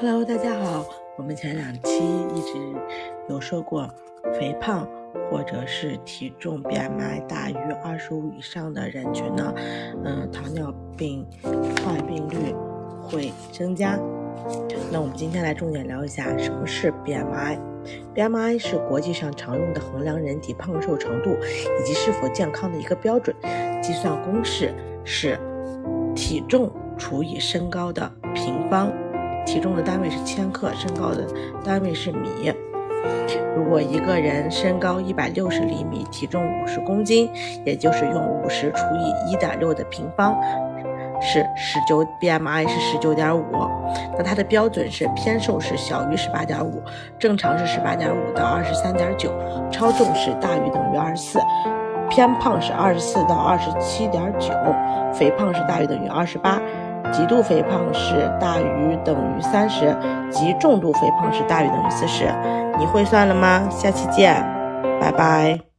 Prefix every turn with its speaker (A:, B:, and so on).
A: Hello，大家好。我们前两期一直有说过，肥胖或者是体重 BMI 大于二十五以上的人群呢，嗯，糖尿病患病率会增加。那我们今天来重点聊一下什么是 BMI。BMI 是国际上常用的衡量人体胖瘦程度以及是否健康的一个标准。计算公式是体重除以身高的平方。体重的单位是千克，身高的单位是米。如果一个人身高一百六十厘米，体重五十公斤，也就是用五十除以一点六的平方，是十九，BMI 是十九点五。那它的标准是偏瘦是小于十八点五，正常是十八点五到二十三点九，超重是大于等于二十四，偏胖是二十四到二十七点九，肥胖是大于等于二十八。极度肥胖是大于等于三十，极重度肥胖是大于等于四十。你会算了吗？下期见，拜拜。